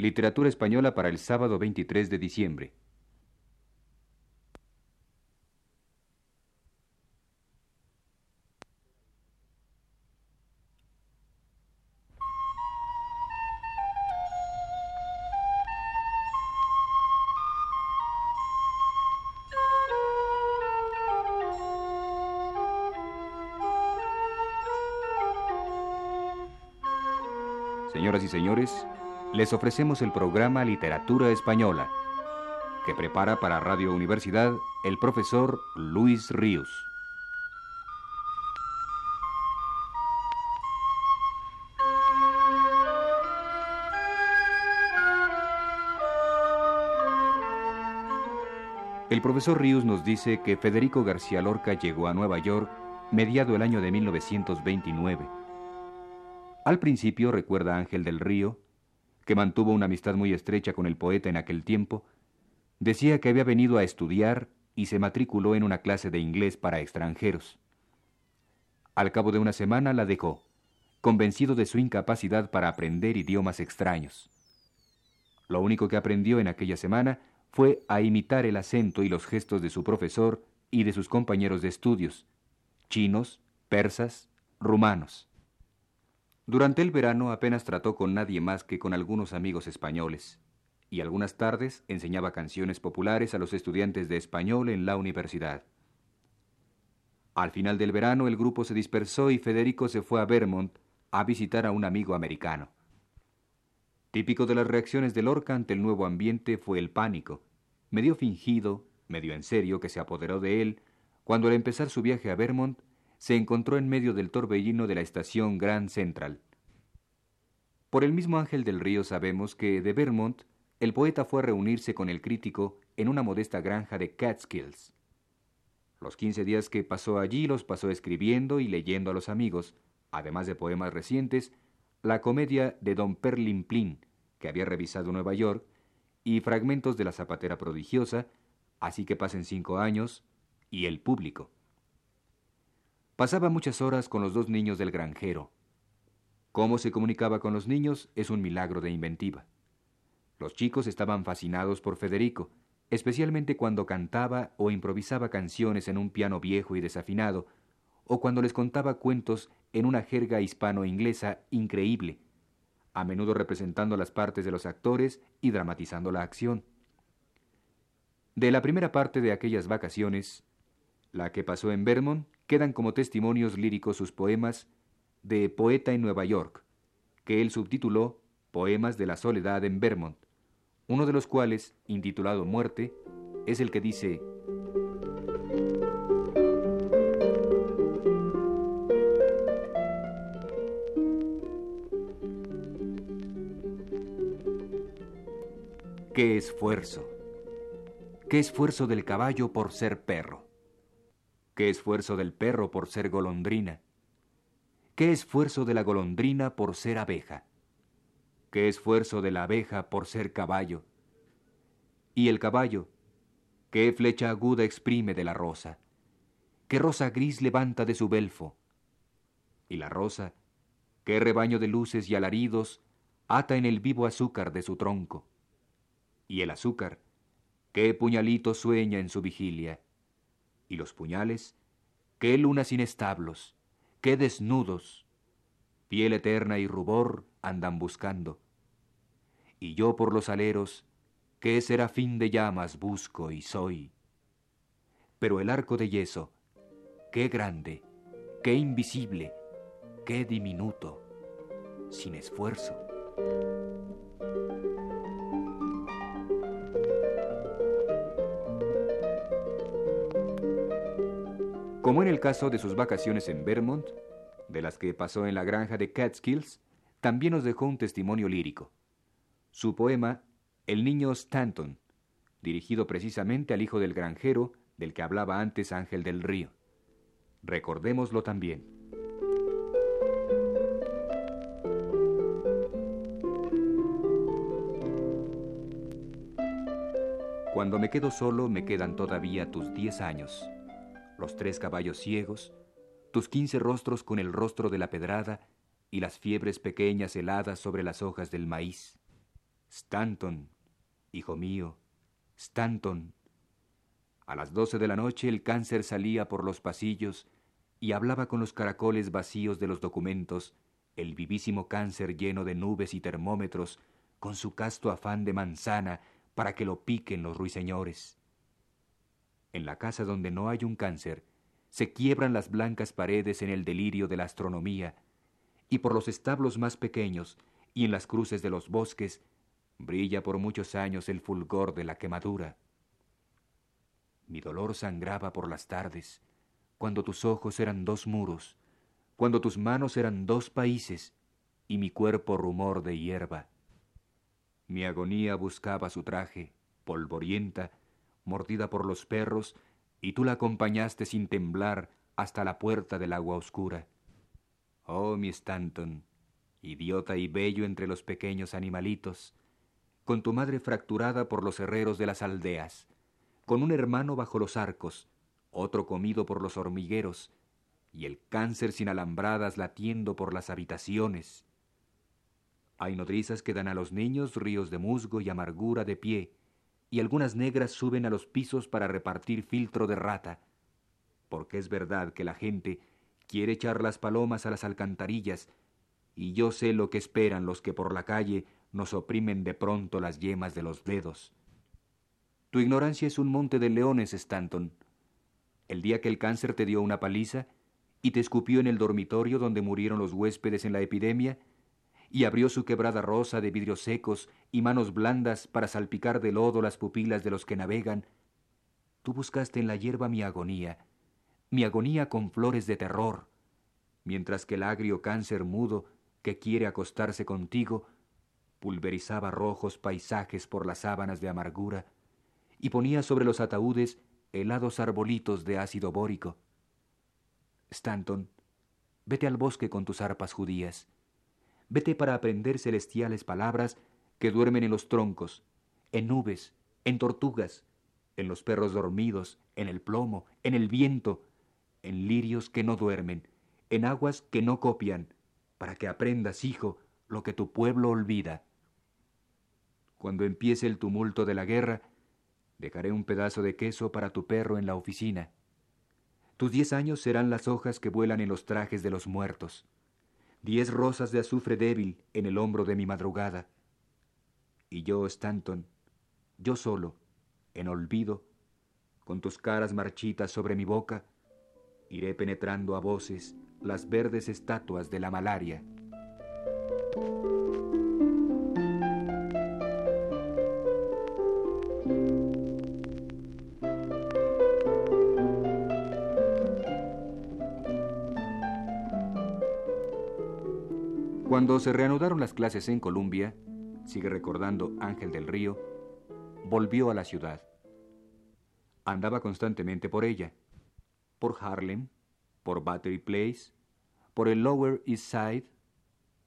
Literatura Española para el sábado 23 de diciembre. Señoras y señores, les ofrecemos el programa Literatura Española, que prepara para Radio Universidad el profesor Luis Ríos. El profesor Ríos nos dice que Federico García Lorca llegó a Nueva York mediado el año de 1929. Al principio, recuerda Ángel del Río, que mantuvo una amistad muy estrecha con el poeta en aquel tiempo, decía que había venido a estudiar y se matriculó en una clase de inglés para extranjeros. Al cabo de una semana la dejó, convencido de su incapacidad para aprender idiomas extraños. Lo único que aprendió en aquella semana fue a imitar el acento y los gestos de su profesor y de sus compañeros de estudios, chinos, persas, rumanos. Durante el verano apenas trató con nadie más que con algunos amigos españoles, y algunas tardes enseñaba canciones populares a los estudiantes de español en la universidad. Al final del verano el grupo se dispersó y Federico se fue a Vermont a visitar a un amigo americano. Típico de las reacciones de Lorca ante el nuevo ambiente fue el pánico, medio fingido, medio en serio, que se apoderó de él cuando al empezar su viaje a Vermont se encontró en medio del torbellino de la estación Grand Central. Por el mismo Ángel del Río sabemos que de Vermont el poeta fue a reunirse con el crítico en una modesta granja de Catskills. Los quince días que pasó allí los pasó escribiendo y leyendo a los amigos, además de poemas recientes, la comedia de Don Perlimplín, que había revisado Nueva York, y fragmentos de La Zapatera Prodigiosa, así que pasen cinco años, y El Público. Pasaba muchas horas con los dos niños del granjero. Cómo se comunicaba con los niños es un milagro de inventiva. Los chicos estaban fascinados por Federico, especialmente cuando cantaba o improvisaba canciones en un piano viejo y desafinado, o cuando les contaba cuentos en una jerga hispano-inglesa increíble, a menudo representando las partes de los actores y dramatizando la acción. De la primera parte de aquellas vacaciones, la que pasó en Vermont, quedan como testimonios líricos sus poemas de Poeta en Nueva York, que él subtituló Poemas de la Soledad en Vermont, uno de los cuales, intitulado Muerte, es el que dice ¡Qué esfuerzo! ¡Qué esfuerzo del caballo por ser perro! Qué esfuerzo del perro por ser golondrina. Qué esfuerzo de la golondrina por ser abeja. Qué esfuerzo de la abeja por ser caballo. Y el caballo, qué flecha aguda exprime de la rosa. Qué rosa gris levanta de su belfo. Y la rosa, qué rebaño de luces y alaridos ata en el vivo azúcar de su tronco. Y el azúcar, qué puñalito sueña en su vigilia y los puñales, qué lunas establos, qué desnudos, piel eterna y rubor andan buscando. Y yo por los aleros, qué serafín de llamas busco y soy. Pero el arco de yeso, qué grande, qué invisible, qué diminuto, sin esfuerzo. Como en el caso de sus vacaciones en Vermont, de las que pasó en la granja de Catskills, también nos dejó un testimonio lírico. Su poema El niño Stanton, dirigido precisamente al hijo del granjero del que hablaba antes Ángel del Río. Recordémoslo también. Cuando me quedo solo me quedan todavía tus diez años los tres caballos ciegos, tus quince rostros con el rostro de la pedrada y las fiebres pequeñas heladas sobre las hojas del maíz. Stanton, hijo mío, Stanton. A las doce de la noche el cáncer salía por los pasillos y hablaba con los caracoles vacíos de los documentos, el vivísimo cáncer lleno de nubes y termómetros, con su casto afán de manzana para que lo piquen los ruiseñores. En la casa donde no hay un cáncer, se quiebran las blancas paredes en el delirio de la astronomía, y por los establos más pequeños y en las cruces de los bosques brilla por muchos años el fulgor de la quemadura. Mi dolor sangraba por las tardes, cuando tus ojos eran dos muros, cuando tus manos eran dos países y mi cuerpo rumor de hierba. Mi agonía buscaba su traje, polvorienta, mordida por los perros, y tú la acompañaste sin temblar hasta la puerta del agua oscura. Oh, mi Stanton, idiota y bello entre los pequeños animalitos, con tu madre fracturada por los herreros de las aldeas, con un hermano bajo los arcos, otro comido por los hormigueros, y el cáncer sin alambradas latiendo por las habitaciones. Hay nodrizas que dan a los niños ríos de musgo y amargura de pie, y algunas negras suben a los pisos para repartir filtro de rata, porque es verdad que la gente quiere echar las palomas a las alcantarillas, y yo sé lo que esperan los que por la calle nos oprimen de pronto las yemas de los dedos. Tu ignorancia es un monte de leones, Stanton. El día que el cáncer te dio una paliza y te escupió en el dormitorio donde murieron los huéspedes en la epidemia, y abrió su quebrada rosa de vidrios secos y manos blandas para salpicar de lodo las pupilas de los que navegan, tú buscaste en la hierba mi agonía, mi agonía con flores de terror, mientras que el agrio cáncer mudo que quiere acostarse contigo pulverizaba rojos paisajes por las sábanas de amargura y ponía sobre los ataúdes helados arbolitos de ácido bórico. Stanton, vete al bosque con tus arpas judías. Vete para aprender celestiales palabras que duermen en los troncos, en nubes, en tortugas, en los perros dormidos, en el plomo, en el viento, en lirios que no duermen, en aguas que no copian, para que aprendas, hijo, lo que tu pueblo olvida. Cuando empiece el tumulto de la guerra, dejaré un pedazo de queso para tu perro en la oficina. Tus diez años serán las hojas que vuelan en los trajes de los muertos diez rosas de azufre débil en el hombro de mi madrugada. Y yo, Stanton, yo solo, en olvido, con tus caras marchitas sobre mi boca, iré penetrando a voces las verdes estatuas de la malaria. Cuando se reanudaron las clases en Columbia, sigue recordando Ángel del Río, volvió a la ciudad. Andaba constantemente por ella, por Harlem, por Battery Place, por el Lower East Side,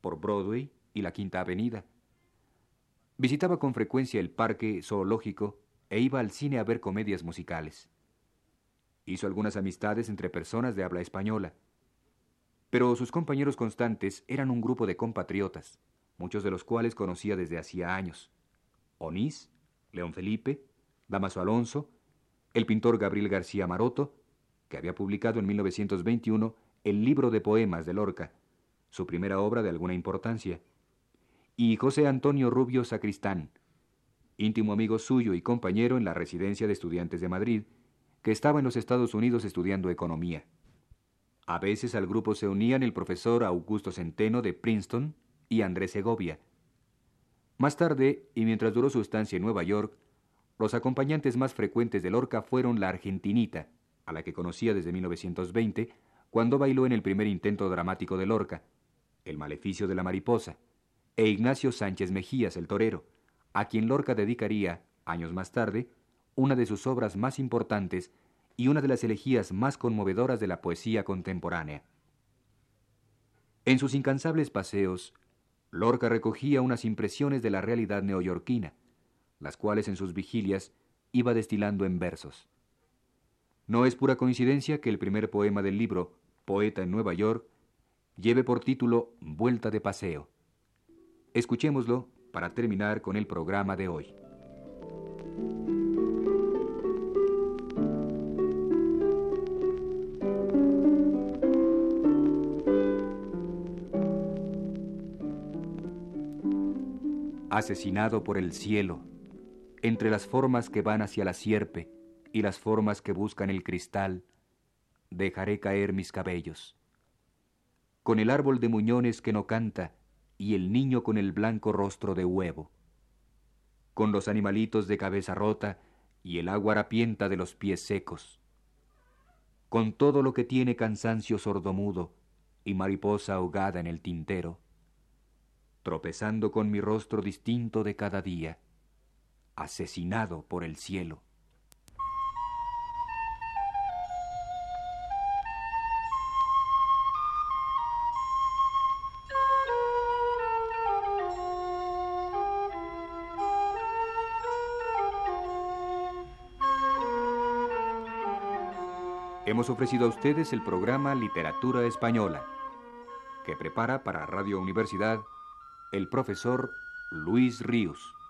por Broadway y la Quinta Avenida. Visitaba con frecuencia el parque zoológico e iba al cine a ver comedias musicales. Hizo algunas amistades entre personas de habla española pero sus compañeros constantes eran un grupo de compatriotas, muchos de los cuales conocía desde hacía años. Onís, León Felipe, Damaso Alonso, el pintor Gabriel García Maroto, que había publicado en 1921 el libro de poemas de Lorca, su primera obra de alguna importancia, y José Antonio Rubio Sacristán, íntimo amigo suyo y compañero en la residencia de estudiantes de Madrid, que estaba en los Estados Unidos estudiando economía. A veces al grupo se unían el profesor Augusto Centeno de Princeton y Andrés Segovia. Más tarde, y mientras duró su estancia en Nueva York, los acompañantes más frecuentes de Lorca fueron la argentinita, a la que conocía desde 1920, cuando bailó en el primer intento dramático de Lorca, El maleficio de la mariposa, e Ignacio Sánchez Mejías, el torero, a quien Lorca dedicaría, años más tarde, una de sus obras más importantes y una de las elegías más conmovedoras de la poesía contemporánea. En sus incansables paseos, Lorca recogía unas impresiones de la realidad neoyorquina, las cuales en sus vigilias iba destilando en versos. No es pura coincidencia que el primer poema del libro, Poeta en Nueva York, lleve por título Vuelta de Paseo. Escuchémoslo para terminar con el programa de hoy. Asesinado por el cielo, entre las formas que van hacia la sierpe y las formas que buscan el cristal, dejaré caer mis cabellos. Con el árbol de muñones que no canta y el niño con el blanco rostro de huevo. Con los animalitos de cabeza rota y el agua harapienta de los pies secos. Con todo lo que tiene cansancio sordomudo y mariposa ahogada en el tintero. Tropezando con mi rostro distinto de cada día, asesinado por el cielo. Hemos ofrecido a ustedes el programa Literatura Española, que prepara para Radio Universidad el profesor Luis Ríos.